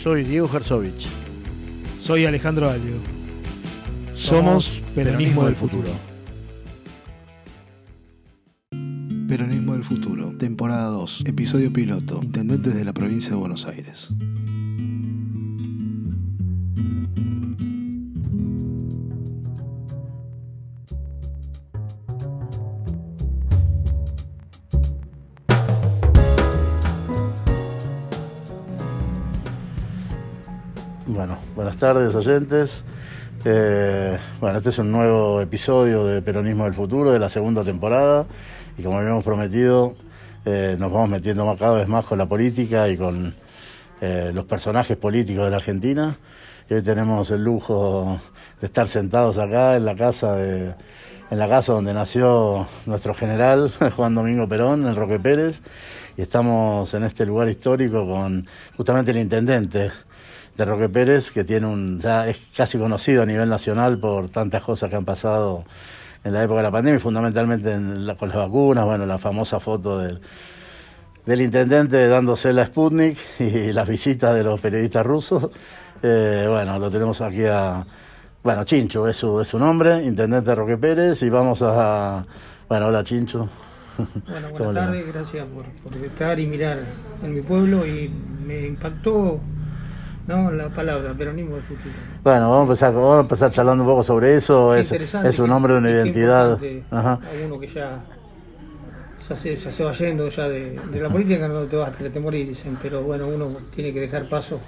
Soy Diego Herzovich. Soy Alejandro Alio. Somos Peronismo del Futuro. Peronismo del Futuro, temporada 2, episodio piloto, Intendentes de la provincia de Buenos Aires. Buenas tardes oyentes. Eh, bueno, este es un nuevo episodio de Peronismo del Futuro de la segunda temporada y como habíamos prometido eh, nos vamos metiendo cada vez más con la política y con eh, los personajes políticos de la Argentina. Y hoy tenemos el lujo de estar sentados acá en la casa de, en la casa donde nació nuestro general Juan Domingo Perón, en Roque Pérez, y estamos en este lugar histórico con justamente el intendente de Roque Pérez, que tiene un, ya es casi conocido a nivel nacional por tantas cosas que han pasado en la época de la pandemia, fundamentalmente en la- con las vacunas, bueno, la famosa foto del, del intendente dándose la Sputnik y las visitas de los periodistas rusos. Eh, bueno, lo tenemos aquí a, bueno, Chincho es su, es su nombre, intendente Roque Pérez, y vamos a, bueno, hola Chincho. Bueno, ¿Cómo buenas tardes, gracias por, por estar y mirar en mi pueblo y me impactó ¿no? la palabra peronismo del futuro. Bueno, vamos a empezar, vamos a empezar charlando un poco sobre eso. Es, un nombre de una identidad. Ajá. A uno que ya, ya, se, ya se va yendo ya de, de la política, no te vas a te morís, dicen, pero bueno, uno tiene que dejar paso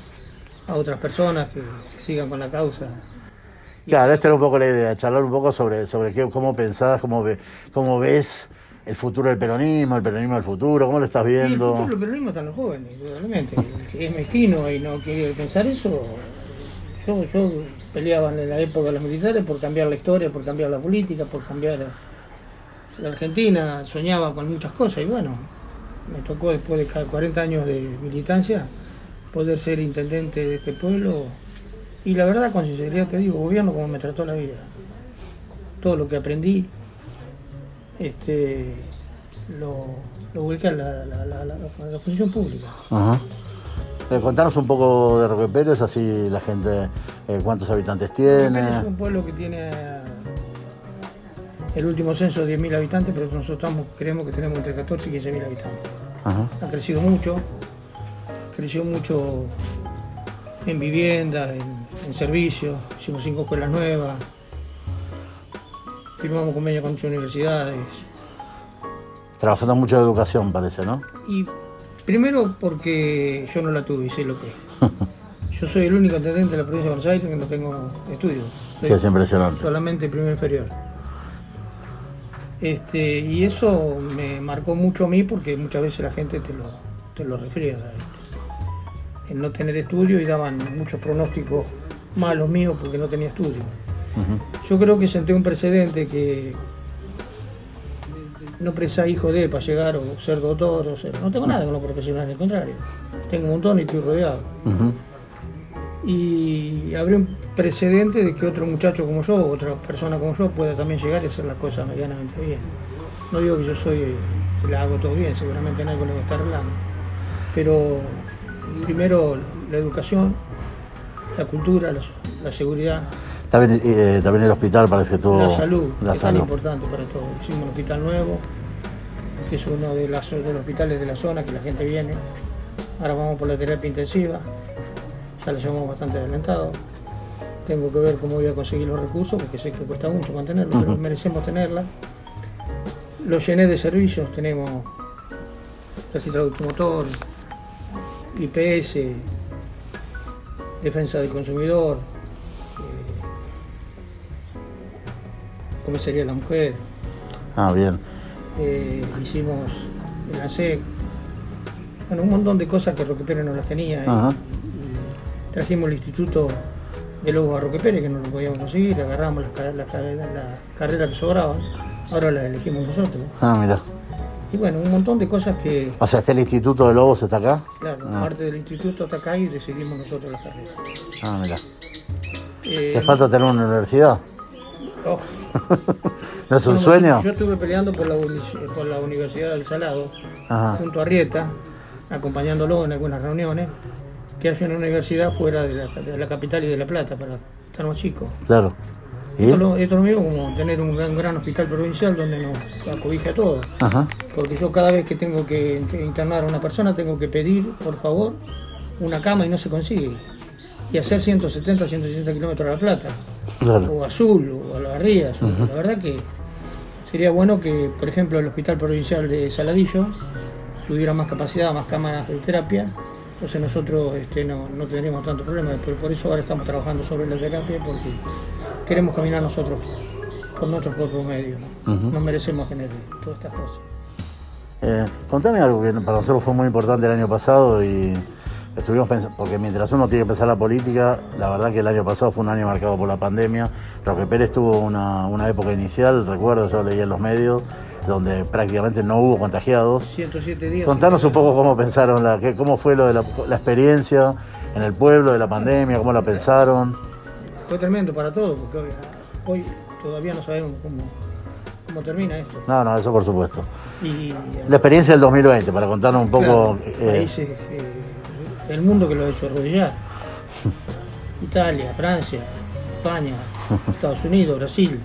a otras personas que sigan con la causa. Claro, esta era un poco la idea, charlar un poco sobre, sobre qué, cómo pensás, cómo, ve- cómo ves el futuro del peronismo, el peronismo del futuro, cómo lo estás Y el viendo. futuro del peronismo están los jóvenes, que es mezquino y no quiere pensar eso, yo, yo peleaba en la época de los militares por cambiar la historia, por cambiar la política, por cambiar la Argentina, soñaba con muchas cosas y bueno, me tocó después de cada 40 años de militancia poder ser intendente de este pueblo y la verdad con sinceridad te digo, gobierno como me trató la vida. Todo lo que aprendí, este lo, lo volqué a la, la, la, función pública. Ajá. Eh, contanos un poco de Roque Pérez, así la gente, eh, cuántos habitantes tiene. Es un pueblo que tiene el último censo de 10.000 habitantes, pero nosotros estamos- creemos que tenemos entre 14 y 15.000 habitantes. Ajá. Ha crecido mucho, creció mucho en vivienda, en, en servicios, hicimos cinco escuelas nuevas, firmamos convenios con muchas universidades. Trabajando mucho de educación, parece, ¿no? Y primero porque yo no la tuve y sé lo que es. Yo soy el único intendente de la provincia de Buenos Aires que no tengo estudios. Sí, es impresionante. solamente primero inferior. Este, y eso me marcó mucho a mí porque muchas veces la gente te lo, te lo refriega. El no tener estudio y daban muchos pronósticos malos míos porque no tenía estudio. Yo creo que senté un precedente que no presa hijo de para llegar o ser doctor o ser. No tengo nada con los profesionales, al contrario. Tengo un montón y estoy rodeado. Y abrí un precedente de que otro muchacho como yo, otra persona como yo, pueda también llegar y hacer las cosas medianamente bien. No digo que yo soy, que la hago todo bien, seguramente con lo que estar hablando. Pero primero la educación, la cultura, la, la seguridad, También, eh, también el hospital parece que tuvo... la salud, La es tan salud. importante para todos. Hicimos un hospital nuevo, que es uno de, las, de los hospitales de la zona que la gente viene. Ahora vamos por la terapia intensiva, ya la llevamos bastante adelantado. Tengo que ver cómo voy a conseguir los recursos, porque sé que cuesta mucho mantenerlo, pero merecemos tenerla. Lo llené de servicios, tenemos registro automotor, IPS, defensa del consumidor, comisaría de la mujer, Ah, bien. eh, hicimos el ANSEC, bueno, un montón de cosas que Roque Pérez no las tenía. y- Ajá. y trajimos el instituto de Lobos a Roque Pérez, que no lo podíamos conseguir, agarramos las, las ca- las carreras que sobraban, ahora las elegimos nosotros. Ah, mira. Y bueno, un montón de cosas que, O sea, que el Instituto de Lobos está acá. claro, Ah. parte del instituto está acá y decidimos nosotros las carreras. Ah, mira. Eh, ¿Te falta tener una universidad? oh, ¿No es un sueño? Yo estuve peleando por la, por la Universidad del Salado, Ajá. junto a Rieta, acompañándolo en algunas reuniones. que haya una universidad fuera de la, de la capital y de La Plata para estar más chicos. Claro. ¿Y? Esto, lo- esto es lo mismo como tener un gran, gran hospital provincial donde nos acobija a todos. Ajá. Porque yo cada vez que tengo que internar a una persona tengo que pedir, por favor, una cama y no se consigue. Y hacer 170, 160 kilómetros a La Plata, Claro. o a Azul, o a Las Rías. La verdad que sería bueno que, por ejemplo, el Hospital Provincial de Saladillo tuviera más capacidad, más cámaras de terapia. Entonces nosotros este, no, no tendríamos tanto problema. Pero por eso ahora estamos trabajando sobre la terapia porque queremos caminar nosotros por nuestros propios medios. ¿no? Ujú. No merecemos tener todas estas cosas. Eh, contame algo que para nosotros fue muy importante el año pasado y estuvimos pensando, porque mientras uno tiene que pensar la política, la verdad que el año pasado fue un año marcado por la pandemia. Roque Pérez tuvo una, una época inicial, recuerdo, yo leí en los medios, donde prácticamente no hubo contagiados. 107 días. Contanos un poco cómo pensaron, la, cómo fue lo de la, la experiencia en el pueblo de la pandemia, cómo la pensaron. Fue tremendo para todos, porque hoy, hoy todavía no sabemos cómo, cómo termina esto. No, no, eso por supuesto. Y La experiencia del 2020, para contarnos un poco. Claro, eh, eh, el mundo que lo ha hecho arrodillar. Italia, Francia, España, Estados Unidos, Brasil.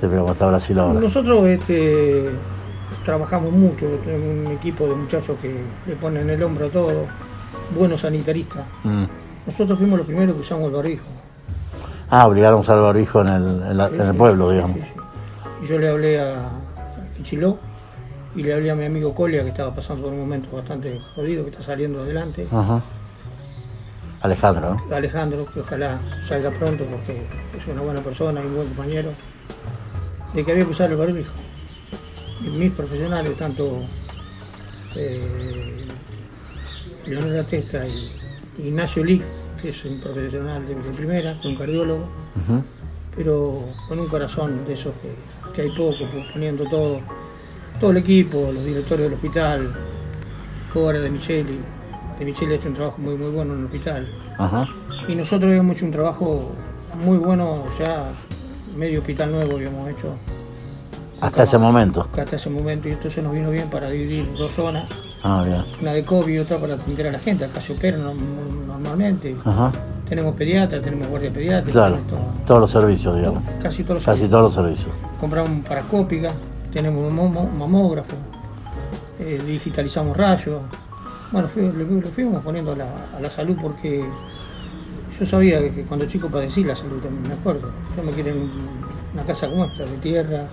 cómo está Brasil ahora. Nosotros este, trabajamos mucho, tenemos un equipo de muchachos que le ponen el hombro a todo, buenos sanitaristas. Mm. Nosotros fuimos los primeros que usamos el barbijo. Ah, obligaron a usar el barbijo en el, en la- en el pueblo, digamos. Sí. Y yo le hablé a Pichiló y le hablé a mi amigo Colia que estaba pasando por un momento bastante jodido, que está saliendo adelante. Ajá. Alejandro, ¿no? Alejandro, que ojalá salga pronto porque es una buena persona y un buen compañero, de que había que usar el barbijo. Y mis profesionales, tanto eh, Leonel Testa y Ignacio Lee, que es un profesional de, primera, un cardiólogo, pero con un corazón de esos que, que hay poco, pues, poniendo todo, todo el equipo, los directores del hospital, Cobra de Micheli, de Micheli ha hecho un trabajo muy muy bueno en el hospital. Ajá. Y nosotros habíamos hecho un trabajo muy bueno, ya medio hospital nuevo habíamos hecho Hasta ese momento. hasta ese momento y esto se nos vino bien para dividir dos zonas, Ah, bien. una de COVID y otra para atender a la gente, acá se opera no- normalmente. Ajá. Tenemos pediatra, tenemos guardia pediátrica, Claro. todo. Todos los servicios, digamos. casi todos los Casi todos los servicios. compramos parascópica, tenemos un mamógrafo, eh, digitalizamos rayos. Bueno, fui- lo, lo fuimos poniendo a la, a la salud porque yo sabía que, cuando chico padecí la salud también, me acuerdo. Yo me quiero en una casa como esta, de tierra,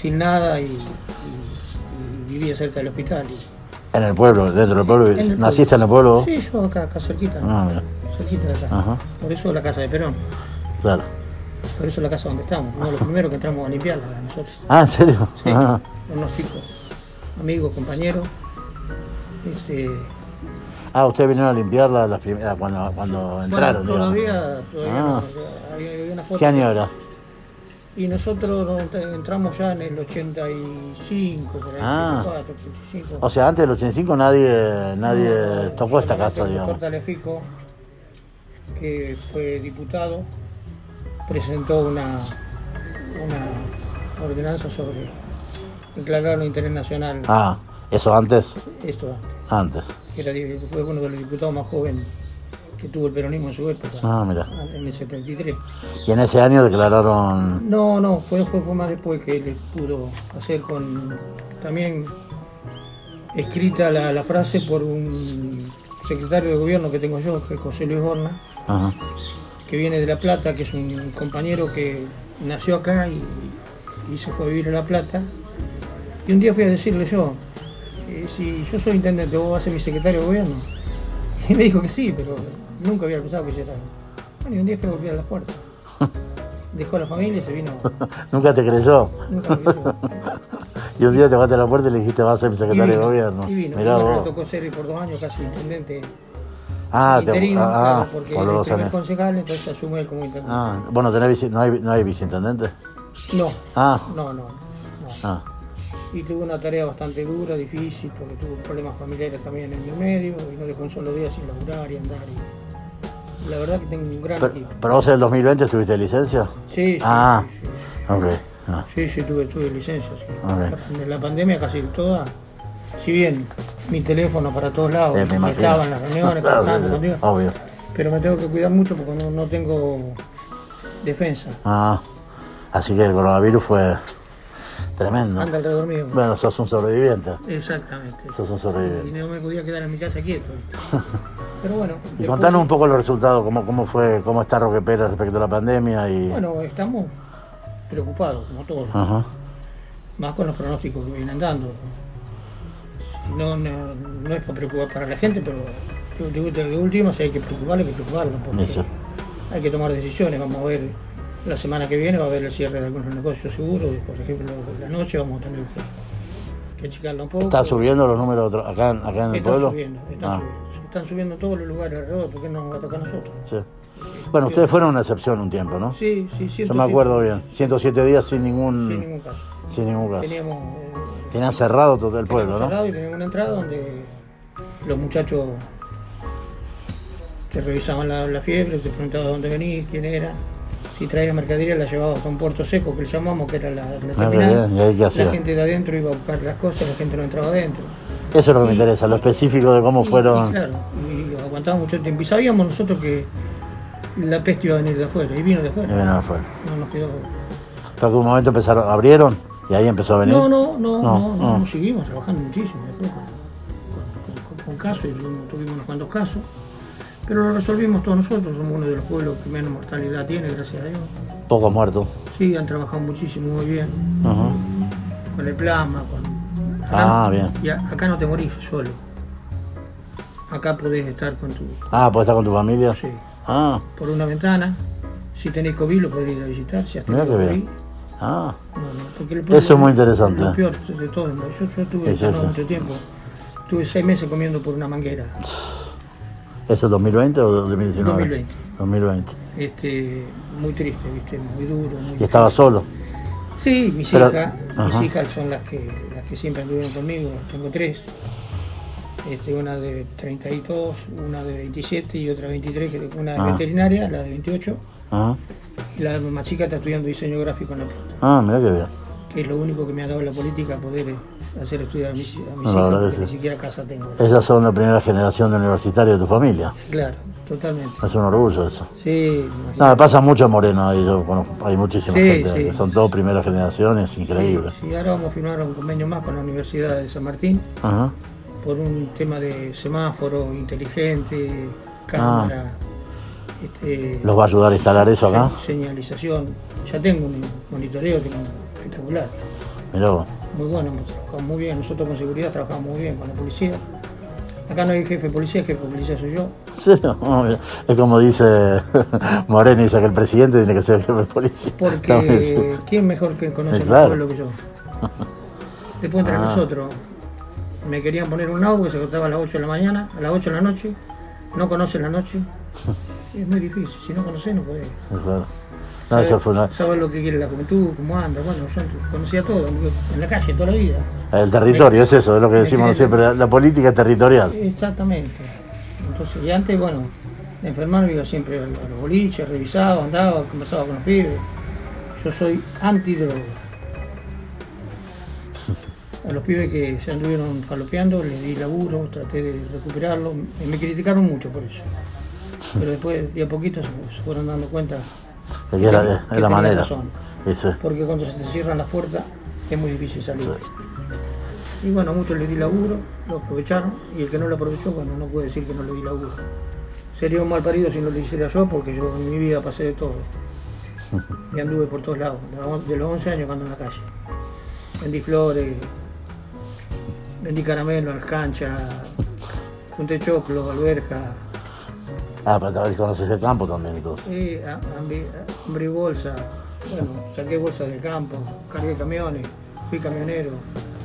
sin nada y, y- y vivía cerca del hospital. y- En el pueblo, dentro del pueblo. En el ¿Naciste en el pueblo? Sí, yo acá, acá cerquita, Ah, cerquita de acá. Ajá. Por eso la casa de Perón, Claro. Por eso la casa donde estamos. Fuimos los primeros que entramos a limpiarla nosotros. Ah, ¿en serio? Sí, Ah, unos chicos, amigos, compañeros. Este, Ah, ustedes vinieron a limpiarla las primeras, cuando, cuando entraron, bueno, digamos. todavía, todavía Ah. no, había, había una foto. ¿Qué año era? Y nosotros no- entramos ya en el 85, por ahí, Ah. 84, 85. O sea, antes del 85 nadie, nadie tocó esta casa, digamos. Talefico, que fue diputado, presentó una, una ordenanza sobre declarar de interés nacional. Ah, eso antes. Esto, Antes. era, fue uno de los diputados más jóvenes que tuvo el peronismo en su época, Ah, mira. en el 73. Y en ese año declararon. No, no, fue, fue, fue más después que él pudo hacer con también escrita la, la frase por un secretario de gobierno que tengo yo, que es José Luis Horna, Ajá. Que viene de La Plata, que es un compañero que nació acá y, y se fue a vivir a La Plata. Y un día fui a decirle yo, eh, si yo soy intendente, vos vas a ser mi secretario de gobierno. Y me dijo que sí, pero nunca había pensado que yo era. Bueno, y un día fui a golpear las puertas. Dejó a la familia y se vino. Nunca te creyó. Nunca me creyó. Y un día te baste a la puerta y le dijiste vas a ser mi Y secretario de gobierno. Y vino. Mirá Y me tocó ser por dos años casi intendente Ah, te, ah, claro, porque por los dos concejal, entonces asume él como intendente. Ah, bueno, tenés no, hay, no hay viceintendente. No, Ah, no, no, no. ah, Y tuvo una tarea bastante dura, difícil, porque tuvo problemas familiares también en el medio y no dejó un solo día sin laburar y andar. Y la verdad que tengo un gran pero, pero vos en el 2020 estuviste de licencia. Sí, sí, Ah. sí, sí. Ok. Ah, Sí, sí, tuve, tuve licencia. sí. Ok. En la pandemia casi toda si bien mi teléfono para todos lados, Eh, me estaba en las reuniones, Claro, contando, sí, sí, contigo, Obvio. pero me tengo que cuidar mucho porque no, no tengo defensa. Ah, así que el coronavirus fue tremendo. Anda alrededor mío. Bueno, sos un sobreviviente. Exactamente. Sos un Y sobreviviente. no me podía quedar en mi casa quieto. Pero bueno. Y después- contanos un poco los resultados, cómo, cómo fue, cómo está Roque Pérez respecto a la pandemia y. Bueno, estamos preocupados, como todos. Ajá. más con los pronósticos que vienen dando. No, no, no es para preocupar para la gente, pero de, de- de último, si hay que preocuparle, hay que preocuparlo, porque hay que tomar decisiones. Vamos a ver, la semana que viene va a haber el cierre de algunos negocios seguros, por ejemplo, la noche vamos a tener que, que achicarla un poco. ¿Está subiendo los números acá, en- acá en el Están pueblo? subiendo, están Ah, subiendo. Están subiendo todos los lugares alrededor, porque no nos va a tocar a nosotros. sí. Bueno, ustedes fueron una excepción un tiempo, ¿no? Sí, sí, sí. Yo me acuerdo bien. 107 días sin ningún, Sin ningún caso. sin ningún caso. Teníamos Tenían cerrado todo el pueblo, ¿no? cerrado y teníamos una entrada donde los muchachos te revisaban la, la fiebre, te preguntaban dónde venís, quién era. Si traías mercadería la llevabas a un puerto seco que le llamamos, que era la, la Ah, terminal. ¿y ahí qué La hacía? gente de adentro iba a buscar las cosas, la gente no entraba adentro. Eso es lo que me interesa, lo específico de cómo Y- y fueron. claro, y aguantaba mucho tiempo. Y sabíamos nosotros que la peste iba a venir de afuera, y vino de Y afuera. bueno, afuera. No nos quedó. Pero que un momento empezaron, abrieron y ahí empezó a venir. No, no, no, No, no, seguimos trabajando muchísimo después con, con- con- con casos, y tuvimos- unos cuantos casos, pero lo resolvimos todos nosotros, somos uno de los pueblos que menos mortalidad tiene, gracias a Dios. Pocos muertos. Sí, han trabajado muchísimo, muy bien, con el plasma, con... Ah, bien. Y acá no te morís solo. Acá podés estar con tu... Ah, ¿puedes estar con tu familia? Sí, Ah, por una ventana. Si tenés COVID lo podés ir a visitar, si has tenido COVID. Ah. No, no, Eso es muy interesante. Lo peor de todo. Yo, yo estuve Es mucho tiempo. Estuve seis meses comiendo por una manguera. ¿Eso es 2020 o 2019? 2020. 2020. Este, muy triste, ¿viste? Muy duro. Muy Y estaba solo. Sí, mis Pero- hijas. Ajá. Mis hijas son las que, las que siempre anduvieron conmigo. Tengo tres. Este, una de 32, una de 27 y otra de 23, que- una Ah. veterinaria, la de 28. Ajá. La más chica está estudiando diseño gráfico en la planta, Ah, mira qué bien. que es lo único que me ha dado la política poder eh, hacer estudiar a mis, a mis No, porque sí. ni siquiera casa tengo. Ellas son la primera generación de universitarios de tu familia. Claro, totalmente. Es un orgullo eso. Sí, imagínate. pasa mucho en Moreno, ahí yo conozco- hay muchísima Sí, gente sí. que son todos primeras generaciones, increíble. Sí, ahora vamos a firmar un convenio más con la Universidad de San Martín Ajá. por un tema de semáforo inteligente, cámara, este, ¿Los va a ayudar a instalar eso acá? se- señalización. Ya tengo un monitoreo tengo un espectacular, Mirá vos. muy bueno, hemos trabajado muy bien. Nosotros con seguridad trabajamos muy bien con la policía. Acá no hay jefe de policía, el jefe de policía soy yo. Sí, no, es como dice Moreno, dice que el presidente tiene que ser el jefe de policía. Porque ¿quién mejor que conoce el claro. pueblo que yo? Después entre Ah. nosotros, me querían poner un auto que se cortaba a las 8 de la mañana, a las 8 de la noche, no conocen la noche. Es muy difícil, si no conocés no podés. Claro. No, eso fue una- Saber lo que quiere la juventud, cómo anda, bueno, yo conocía todo, en la calle toda la vida. El territorio, es eso, es lo que decimos siempre, la, la política territorial. Exactamente. Entonces, y antes, bueno, de enfermarme iba siempre a los boliches, revisaba, andaba, conversaba con los pibes. Yo soy antidroga. A los pibes que se anduvieron falopeando les di laburo, traté de recuperarlo. Me criticaron mucho por eso. Pero después, de a poquito, se, fueron dando cuenta. De que la, que manera. razón. Eso. Porque cuando se te cierran las puertas, es muy difícil salir. Y bueno, a muchos les di laburo, lo aprovecharon, y el que no lo aprovechó, bueno, no puede decir que no le di laburo. Sería un mal parido si no lo hiciera yo, porque yo en mi vida pasé de todo. Y anduve por todos lados, de los on- de los 11 años que ando en la calle. Vendí flores, vendí caramelo en las canchas, junté choclo, alberja, Ah, pero tal vez conoces el campo también entonces. Sí, a- ambrí ambrí bolsa, bueno, saqué bolsa del campo, cargué camiones, fui camionero,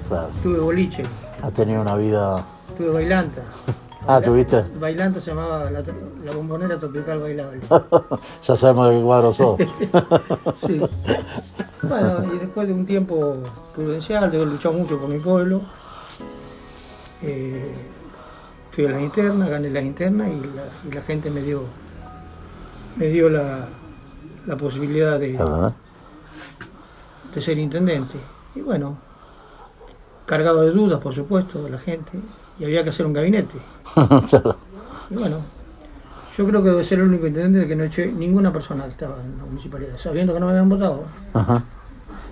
Claro. tuve boliche, Has tenido una vida. tuve bailanta. Ah, ¿tuviste? Bailanta se llamaba la, la bombonera tropical bailable. ya sabemos de qué cuadro sos. Sí. Bueno, y después de un tiempo prudencial, de haber luchado mucho por mi pueblo, eh, fui a las internas, gané las internas y la, y la gente me dio, me dio la, la posibilidad de, de ser intendente. Y bueno, cargado de dudas, por supuesto, la gente, y había que hacer un gabinete. Y bueno, yo creo que debe ser el único intendente que no eché ninguna persona que estaba en la municipalidad, sabiendo que no me habían votado. Ajá.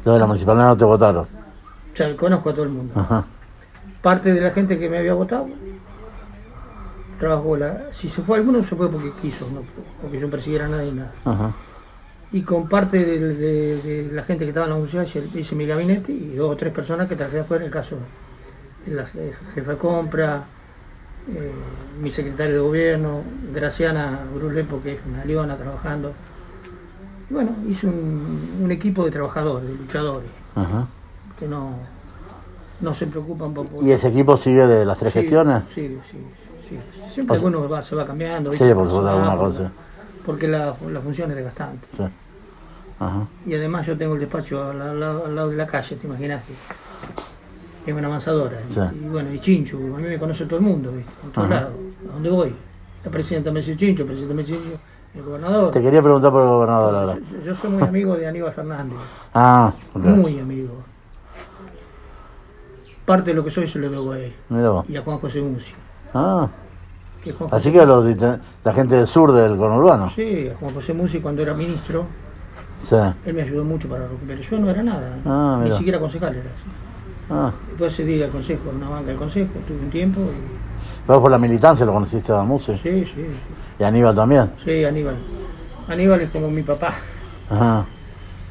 Los de la municipalidad no te votaron. O sea, conozco a todo el mundo. Ajá. Parte de la gente que me había votado trabajó la. Si se fue alguno, se fue porque quiso, no porque yo persiguiera a nadie nada. Ajá. Y con parte de, de- de la gente que estaba en la municipalidad hice- mi gabinete y dos o tres personas que trabajé afuera, el caso de la je- jefa de compra, eh, mi secretario de gobierno, Graciana Brulepo, que es una leona trabajando. Y bueno, hice un, un equipo de trabajadores, de luchadores, Ajá. que no, no se preocupan por... ¿Y ese equipo sigue de las tres gestiones? Sí, sí. Siempre O sea- alguno va- se va cambiando. Sí, ¿viste? por supuesto, Ah, alguna porque- cosa. Porque la, la función es desgastante. Sí. Ajá. Y además yo tengo el despacho al, al lado- al lado de la calle, te imaginas que tengo una avanzadora. Sí. Y bueno, y Chincho, a mí me conoce todo el mundo, ¿viste? en todos lados, a donde voy. La presidenta me dice Chincho, el presidente me dice el gobernador. Te quería preguntar por el gobernador ahora. Yo, yo soy muy amigo de Aníbal Fernández, Ah, muy amigo. Parte de lo que soy se lo debo a él vos. y a Juan José Musi. Ah, Que Juan así José- que los, la gente del sur del conurbano. Sí, a Juan José Musi cuando era ministro, Sí. él me ayudó mucho para recuperar. Yo no era nada, Ah, ni siquiera concejal era. así. Ah. Después se di al consejo, a una banca del consejo, tuve un tiempo y Vos por la militancia lo conociste a Muse. Sí, sí, Y a Aníbal también. sí, Aníbal. Aníbal es como mi papá. Ajá.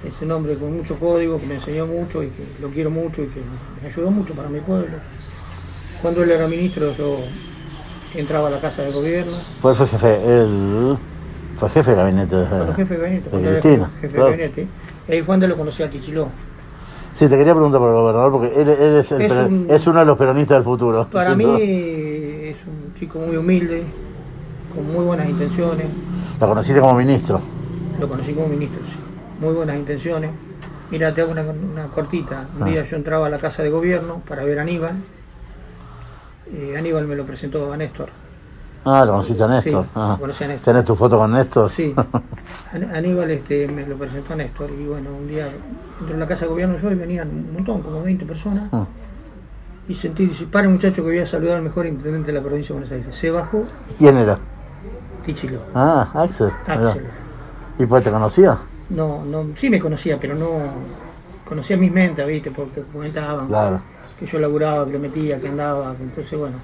Es un hombre con mucho código, que me enseñó mucho y que lo quiero mucho y que me ayudó mucho para mi pueblo. Cuando él era ministro yo entraba a la casa de gobierno, Pues fue jefe, él fue jefe de gabinete de, cuando jefe de gabinete, de Cristina. jefe de gabinete. Ahí fue donde lo conocí a Quichiló. Sí, te quería preguntar por el gobernador porque él, él es, el Es pero- un- es uno de los peronistas del futuro. Para mí es un chico muy humilde, con muy buenas intenciones. Lo conociste como ministro. Lo conocí como ministro, sí. Muy buenas intenciones. Mira, te hago una, una cortita. Un Ah. día yo entraba a la casa de gobierno para ver a Aníbal. Eh, Aníbal me lo presentó a Néstor. Ah, lo conociste a Néstor. Sí, lo conocí a Néstor. ¿Tenés tu foto con Néstor? Sí. An- Aníbal este, me lo presentó a Néstor. Y bueno, un día entré en la casa de gobierno yo y venían un montón, como 20 personas. Ah. Y sentí, dice, para muchacho que voy a saludar al mejor intendente de la provincia de Buenos Aires. Se bajó ¿Quién era? Tichilo. Ah, Axel. Axel. ¿Y pues te conocía? No, no, sí me conocía, pero no conocía mis mentes, ¿viste? Porque comentaban Claro. Que yo laburaba, que le metía, que andaba, que entonces bueno,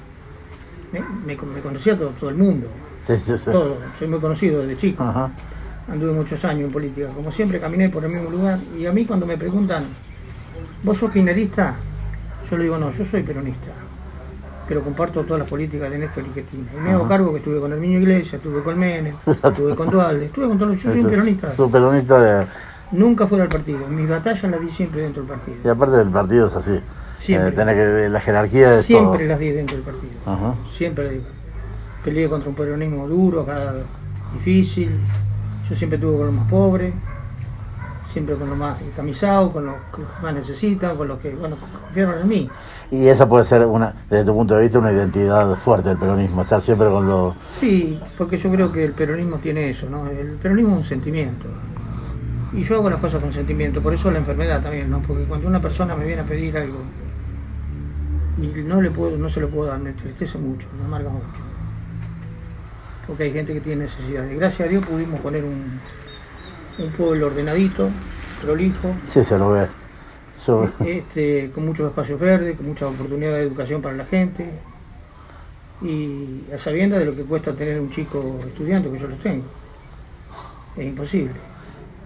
me, me, me conocía todo, todo el mundo, Sí, sí, sí. todo, soy muy conocido desde chico, Ajá. anduve muchos años en política, como siempre caminé por el mismo lugar y a mí cuando me preguntan, ¿vos sos kirchnerista? Yo le digo, no, yo soy peronista, pero comparto todas las políticas de Néstor y Cristina. Y me hago cargo que estuve con el niño Iglesias, estuve con Menem, estuve con Dualde, estuve con todos los... Yo soy un peronista. Sos peronista de... Nunca fuera al partido. Mis batallas las di siempre dentro del Y partido. aparte del partido es así. Siempre. Eh, tenés que la jerarquía de Siempre todo. las di dentro del partido. Ajá. Siempre las di. Peleé contra un peronismo duro, acá difícil. Yo siempre estuve con los más pobres. Siempre con los más camisados, con los que más necesitan, con los que, bueno, confiaron en mí. Y esa puede ser, una, desde tu punto de vista, una identidad fuerte del peronismo. Estar siempre con los... Sí, porque yo creo que el peronismo tiene eso, ¿no? El peronismo es un sentimiento. Y yo hago las cosas con sentimiento, por eso la enfermedad también, ¿no? Porque cuando una persona me viene a pedir algo y no le puedo, no se lo puedo dar, me entristece mucho, me amarga mucho. Porque hay gente que tiene necesidades. Gracias a Dios pudimos poner un, un pueblo ordenadito, prolijo, Sí, se lo ve. Este, con muchos espacios verdes, con muchas oportunidades de educación para la gente y a sabiendas de lo que cuesta tener un chico estudiante, que yo los tengo. Es imposible.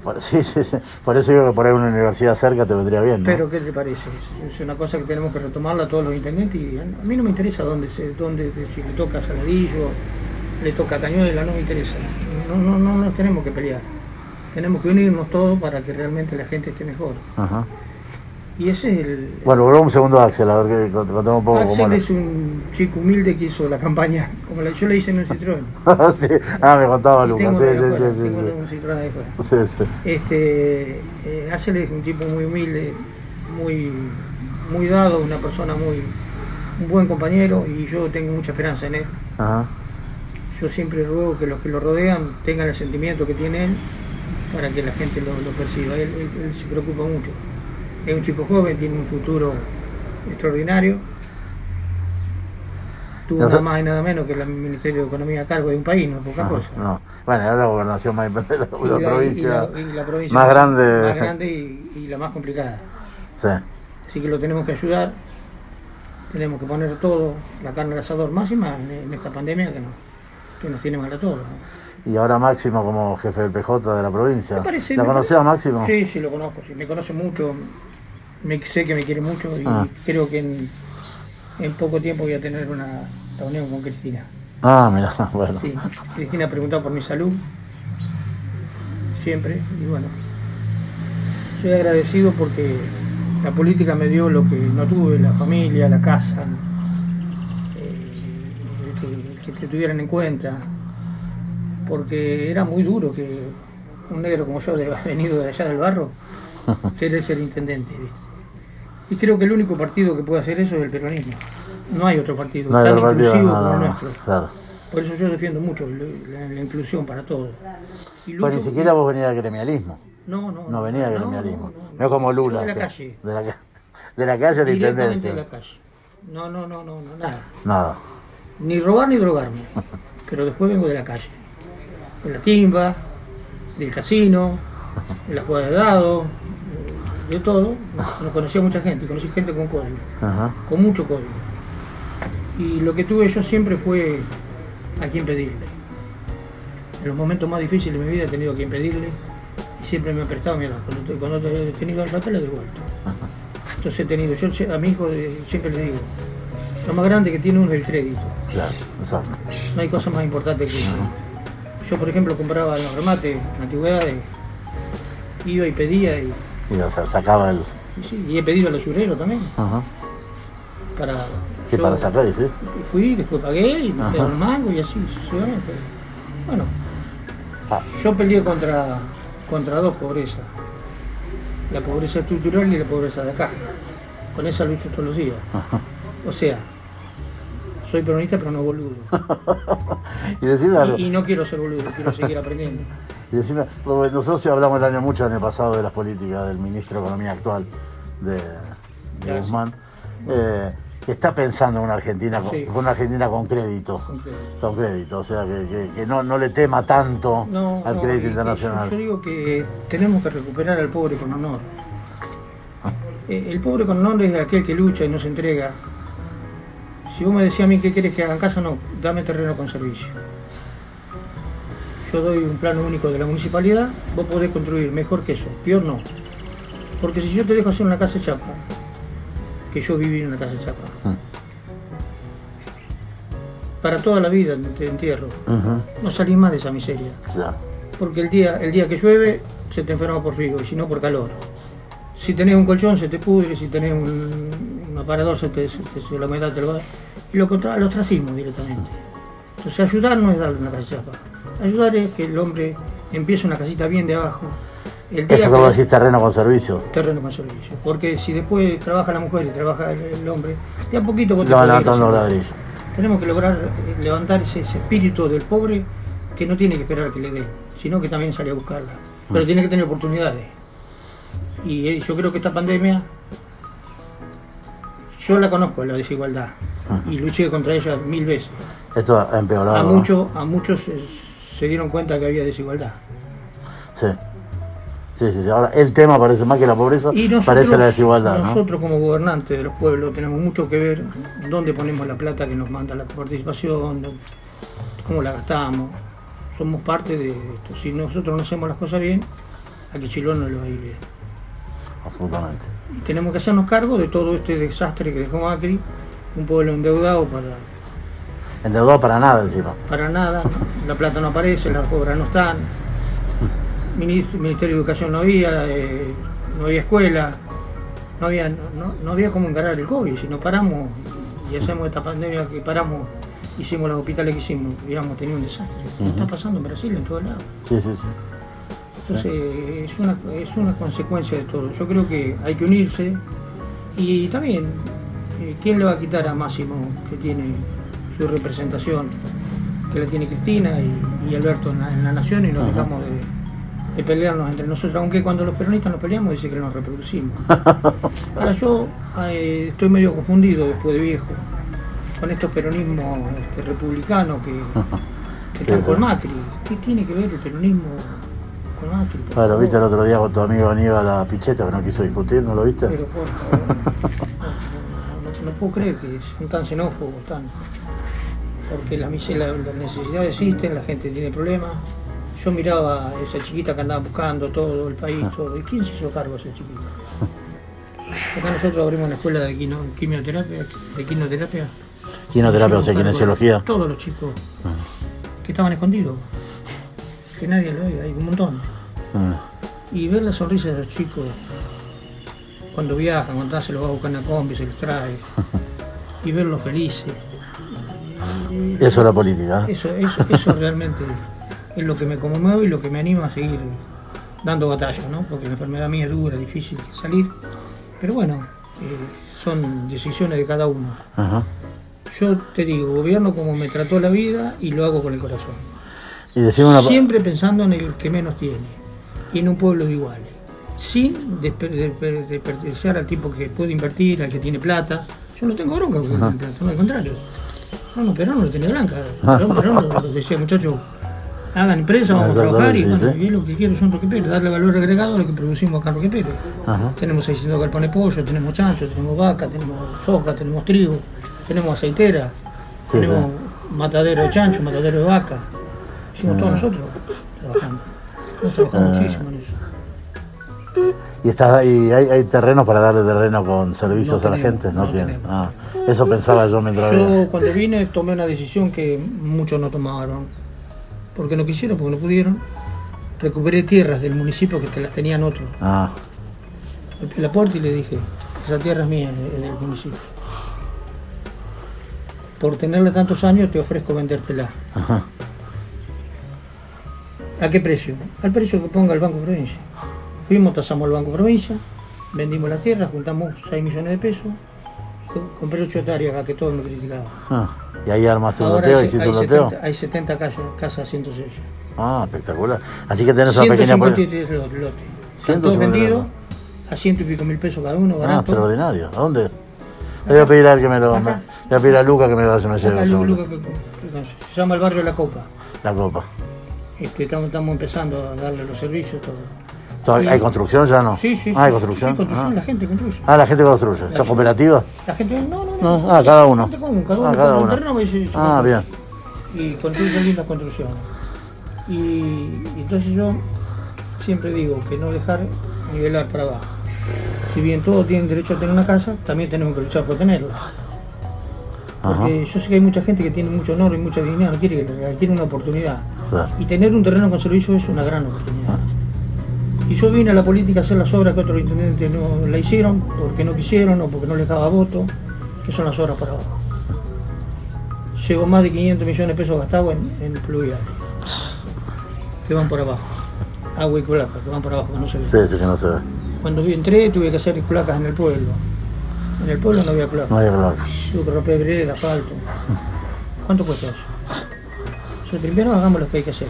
Por, sí, sí, sí. Por eso digo que por ahí una universidad cerca te vendría bien. ¿no? Pero ¿qué te parece? Es- una cosa que tenemos que retomarla todos los intendentes y a a mí no me interesa dónde, dónde si le toca Saladillo, le toca Cañuela, no me interesa. No, no, no nos tenemos que pelear. Tenemos que unirnos todos para que realmente la gente esté mejor. Ajá. Y ese es el, Bueno, volvamos un segundo a Axel, a ver que cont- contemos un poco Axel es un chico humilde que hizo la campaña, como la, yo le hice en un Citroën. sí. Ah, me contaba Lucas. Sí, sí, sí, sí, tengo sí. un Citroën de afuera. Sí, sí. Este, eh, Axel es un tipo muy humilde, muy, muy dado, una persona muy, un buen compañero y yo tengo mucha esperanza en él. Ajá. Yo siempre ruego que los que lo rodean tengan el sentimiento que tiene él para que la gente lo, lo perciba. Él, él- él se preocupa mucho. Es un chico joven, tiene un futuro extraordinario. Tuvo nada más y nada menos que el Ministerio de Economía a cargo de un país, no es poca No, cosa. no. Bueno, era la gobernación más la, Y la la- provincia. y la- y la provincia más grande. más grande y, y la más complicada. Sí. Así que lo tenemos que ayudar, tenemos que poner todo, la carne al asador máxima en, en esta pandemia que nos, que nos tiene mal a todos. ¿no? Y ahora Máximo como jefe del PJ de la provincia. Parece- ¿La conocía a Máximo? Sí, sí, lo conozco, sí, me conoce mucho, me, sé que me quiere mucho y Ah. creo que en, en poco tiempo voy a tener una reunión con Cristina. Ah, mira, bueno. Sí, Cristina ha preguntado por mi salud, siempre, y bueno, soy agradecido porque la política me dio lo que no tuve, la familia, la casa, eh, el que, que te tuvieran en cuenta, porque era muy duro que un negro como yo, de, venido de allá del barro, querer ser intendente. ¿viste? Y creo que el único partido que puede hacer eso es el peronismo. No hay otro partido No tan inclusivo no, como no, nuestro. claro. Por eso yo defiendo mucho la, la inclusión para todos. Y Pues ni siquiera vos venías del gremialismo. No, no. No venía del gremialismo. no, como Lula. De la calle. De la, de la calle a la intendencia. de la calle. No, no, no, no, no, nada. Nada. Ni robar ni drogarme. Pero después vengo de la calle. De la timba, del casino, de la jugada de dados, de todo. No conocía mucha gente, conocí gente con código. Ajá. con mucho código. Y lo que tuve yo siempre fue a quien pedirle. En los momentos más difíciles de mi vida he tenido a quien pedirle y siempre me ha prestado mi cuando, cuando he tenido el plata le he devuelto. Entonces he tenido, yo a mi hijo eh, siempre le digo, lo más grande que tiene uno es el crédito. Claro, exacto. No hay cosa más importante que eso. Yo por ejemplo compraba los remates, antigüedades, iba y pedía y, Y o sea, sacaba el. y sí, y he pedido a los usureros también Ajá. para... Sí, yo- para sacar, y sí. Fui, después pagué y me dieron mango y así sucesivamente. Bueno, Ah, yo peleé contra, contra dos pobrezas. La pobreza estructural y la pobreza de acá. Con esa lucho todos los días. O sea, soy peronista pero no boludo. y decime algo. Y, y no quiero ser boludo, quiero seguir aprendiendo. Y decime, porque nosotros sí hablamos el año mucho el año pasado de las políticas del ministro de Economía actual de, de. Guzmán, eh, que está pensando en una Argentina con, Sí. con una Argentina con crédito, Con crédito. con crédito, o sea que, que- que no, no le tema tanto No, al no, crédito internacional. Yo, yo digo que tenemos que recuperar al pobre con honor. Eh, El pobre con honor es aquel que lucha y no se entrega. Si vos me decías a mí qué quieres que haga en casa, no, dame terreno con servicio. Yo doy un plano único de la municipalidad, vos podés construir mejor que eso, peor no. Porque si yo te dejo hacer una casa de chapa, que yo viví en una casa de chapa, Mm. para toda la vida te entierro, no salís más de esa miseria claro. porque el día, el día que llueve se te enferma por frío y si no por calor. Si tenés un colchón se te pudre, si tenés un, un aparador se, te, se, te- se la humedad te lo va. Y lo contra, el ostracismo directamente. Entonces ayudar no es darle una casa chapa. Ayudar es que el hombre empiece una casita bien de abajo. El día Eso como decís terreno con servicio. terreno con servicio. Porque si después trabaja la mujer y trabaja el, hombre, de a poquito vos te Lo van podés ir levantando haciendo. ladrillo. Tenemos que lograr eh, levantar ese, ese espíritu del pobre que no tiene que esperar que le den, sino que también sale a buscarla. Pero tiene que tener oportunidades. Y eh, yo creo que esta pandemia, yo la conozco, la desigualdad, y luché contra ella mil veces. Esto ha empeorado. A ¿no? muchos, a muchos se dieron cuenta que había desigualdad. Sí. Sí, sí, sí. Ahora el tema parece más que la pobreza, Y nosotros, parece la desigualdad, ¿no? nosotros como gobernantes de los pueblos tenemos mucho que ver dónde ponemos la plata que nos manda la participación, cómo la gastamos. Somos parte de esto. Si nosotros no hacemos las cosas bien, a Quichilón no le va a ir bien. Absolutamente. Y tenemos que hacernos cargo de todo este desastre que dejó Macri, un pueblo endeudado para, Endeudado para nada encima. para nada, la plata no aparece, las obras no están, Minis- Ministerio de Educación no había, eh, no había escuela, no había, no, no había cómo encarar el COVID, si no paramos y hacemos esta pandemia que paramos, hicimos los hospitales que hicimos, hubiéramos tenido un desastre. Está pasando en Brasil, en todos lados. Sí, sí, sí. Entonces es, una, es una consecuencia de todo. Yo creo que hay que unirse y también, eh, ¿quién le va a quitar a Máximo que tiene su representación, que la tiene Cristina y, y Alberto en la, en la Nación y nos Ajá. dejamos de, de pelearnos entre nosotros? Aunque cuando los peronistas nos peleamos dice que nos reproducimos. Ahora yo Ay, estoy medio confundido después de viejo con estos peronismos este, republicanos que, que están sí. con Macri. ¿Qué tiene que ver el peronismo con Macri? favor? viste el otro día con tu amigo Aníbal a Pichetto que no quiso discutir, ¿no lo viste? Pero por favor, no, puedo creer que son tan xenófobos, tan... Porque las, necesidades existen, la gente tiene problemas. Yo miraba a esa chiquita que andaba buscando todo el país, todo. ¿Y quién se hizo cargo de esa chiquita? Acá nosotros abrimos una escuela de quimioterapia, de quimioterapia. Quinoterapia, o sea, kinesiología. Todos los chicos que estaban escondidos, que nadie lo ve, hay un montón. Mm. Y ver la sonrisa de los chicos cuando viajan, cuando se los va a buscar en la combi, se los trae, y verlos felices. Eso es la política. Eso, eso, eso realmente es lo que me conmueve y lo que me anima a seguir dando batalla, ¿no? Porque la enfermedad mía es dura, difícil de salir. Pero bueno, eh, son decisiones de cada uno. Ajá. Yo te digo, gobierno como me trató la vida y lo hago con el corazón. Y una Siempre pensando en el que menos tiene y en un pueblo de iguales. Sin despe- despe- desperdiciar al tipo que puede invertir, al que tiene plata. Yo no tengo bronca con el que tiene plata, no, al contrario. No, no, Perón no tiene bronca. Perón, Perón lo decía, muchachos, hagan empresa, vamos a trabajar y bueno, lo que quiero son Roque Pérez, darle valor agregado a lo que producimos acá en Roque Pérez. Ajá. Tenemos 600 galpones de pollo, tenemos chancho, tenemos vaca, tenemos soja, tenemos trigo, tenemos aceitera, Sí, tenemos matadero de chancho, matadero de vaca. Hicimos Ah. todos nosotros trabajando. Hemos trabajado muchísimo en eso. ¿Y, está, y hay, hay terrenos para darle terreno con servicios No a la gente? No, no tenemos. Ah, eso pensaba yo mientras. Yo cuando vine tomé una decisión que muchos no tomaron, porque no quisieron, porque no pudieron. Recuperé tierras del municipio que te las tenían otros. Ah, la puerta y le dije, esa tierra es mía, es del municipio. Por tenerla tantos años te ofrezco vendértela. ajá. ¿A qué precio? Al precio que ponga el Banco Provincia. Fuimos, tasamos el Banco Provincia, vendimos la tierra, juntamos 6 millones de pesos, co- compré 8 hectáreas acá que todos me criticaban. Ah, Y ahí armaste un loteo, hay, hiciste un loteo. 70, hay 70 casas, casas 106. Ah, espectacular. Así que tenés una pequeña... pro- 153 lotes. Están todos 153 vendidos a ciento y pico mil pesos cada uno, Ah, barato. extraordinario. ¿A dónde? Le voy a pedir a él que me lo... Me- le voy a pedir a Luca que me vaya me lleve Acá, un Lu- segundo. Luca, que- se llama el barrio La Copa. la copa. Este, estamos, estamos empezando a darle los servicios, todo. ¿Todo- Sí. ¿Hay construcción ya no? Sí, sí, Ah, ¿hay sí, construcción? ah. la gente construye. Ah, la gente construye. ¿Son cooperativas? La gente, no, no, no. Ah, cada uno. La gente común, cada uno, Ah, cada uno. terreno y se- se Ah, bien. Y construyen lindas construcciones. Y, y entonces yo siempre digo que no dejar nivelar para abajo. Si bien todos tienen derecho a tener una casa, también tenemos que luchar por tenerla. Ajá. Porque yo sé que hay mucha gente que tiene mucho honor y mucha dignidad, no quiere que le quiere una oportunidad. Claro. Y tener un terreno con servicio es una gran oportunidad. Y yo vine a la política a hacer las obras que otros intendentes no la hicieron, porque no quisieron o porque no les daba voto, que son las obras para abajo. Llevo más de 500 millones de pesos gastados en, en pluviales, que van por abajo. Agua y placas, que van por abajo, que no se ven. Sí, sí que no se ve. Cuando entré tuve que hacer placas en el pueblo. En el pueblo no había placas. No hay color. Tuve que romper vereda, asfalto. ¿Cuánto cuesta eso? O sea, primero hagamos lo que hay que hacer.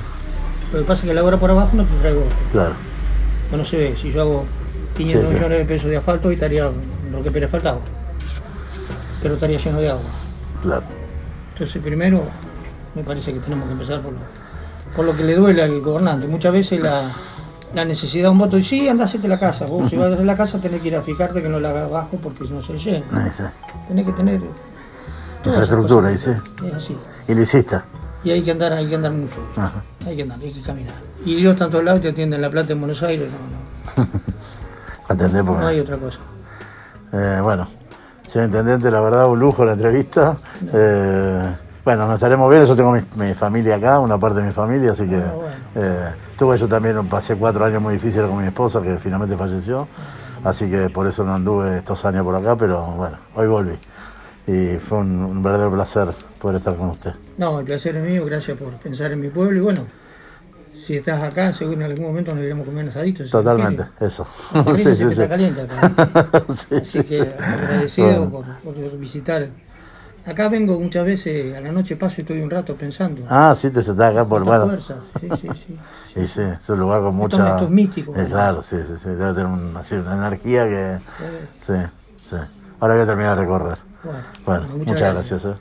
Lo que pasa es que la obra por abajo no te traigo. Claro. No, no se ve. Si yo hago 500 Sí, sí. millones de pesos de asfalto, hoy estaría lo que Pérez faltaba. Pero estaría lleno de agua. Claro. Entonces, primero, me parece que tenemos que empezar por lo, por lo que le duele al gobernante. Muchas veces la, la necesidad de un voto, y sí, anda a hacerte la casa. Vos, si vas a hacer la casa, tenés que ir a fijarte que no la hagas abajo porque si no se llena. Sí. Tenés que tener. Infraestructura, sí. Es así. Y lo hiciste. Y hay que andar, hay que andar mucho. Ajá. Hay que andar, hay que caminar. Y Dios tanto lado te atiende en La Plata, en Buenos Aires, no, no, Porque, no hay otra cosa. eh, bueno, señor Intendente, la verdad, un lujo la entrevista. Eh, bueno, nos estaremos viendo. Yo tengo mi, mi familia acá, una parte de mi familia, así que Ah, bueno. eh, tuve yo también, pasé cuatro años muy difíciles con mi esposa, que finalmente falleció. Así que por eso no anduve estos años por acá, pero bueno, hoy volví. Y fue un, un verdadero placer poder estar con usted. No, el placer es mío, gracias por pensar en mi pueblo y bueno, si estás acá, seguro en algún momento nos iremos comer un asadito. si se Totalmente, eso. Sí, sí, que sí. está caliente acá. Sí, Así sí, que agradecido Bueno. por, por visitar. Acá vengo muchas veces, a la noche paso y estoy un rato pensando. Ah, sí, te sentás acá por, bueno, fuerza, sí, sí, sí. es un lugar con Estos mucha... momentos místicos, Eh, claro, sí, sí, sí, debe tener una, energía que... Sí, sí. ahora voy a terminar de recorrer. Bueno, Bueno, muchas, gracias. eh.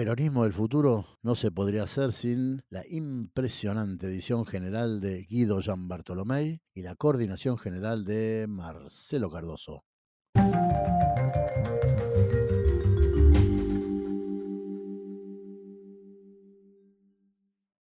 Peronismo del futuro no se podría hacer sin la impresionante edición general de Guido Jean Bartolomé y la coordinación general de Marcelo Cardoso.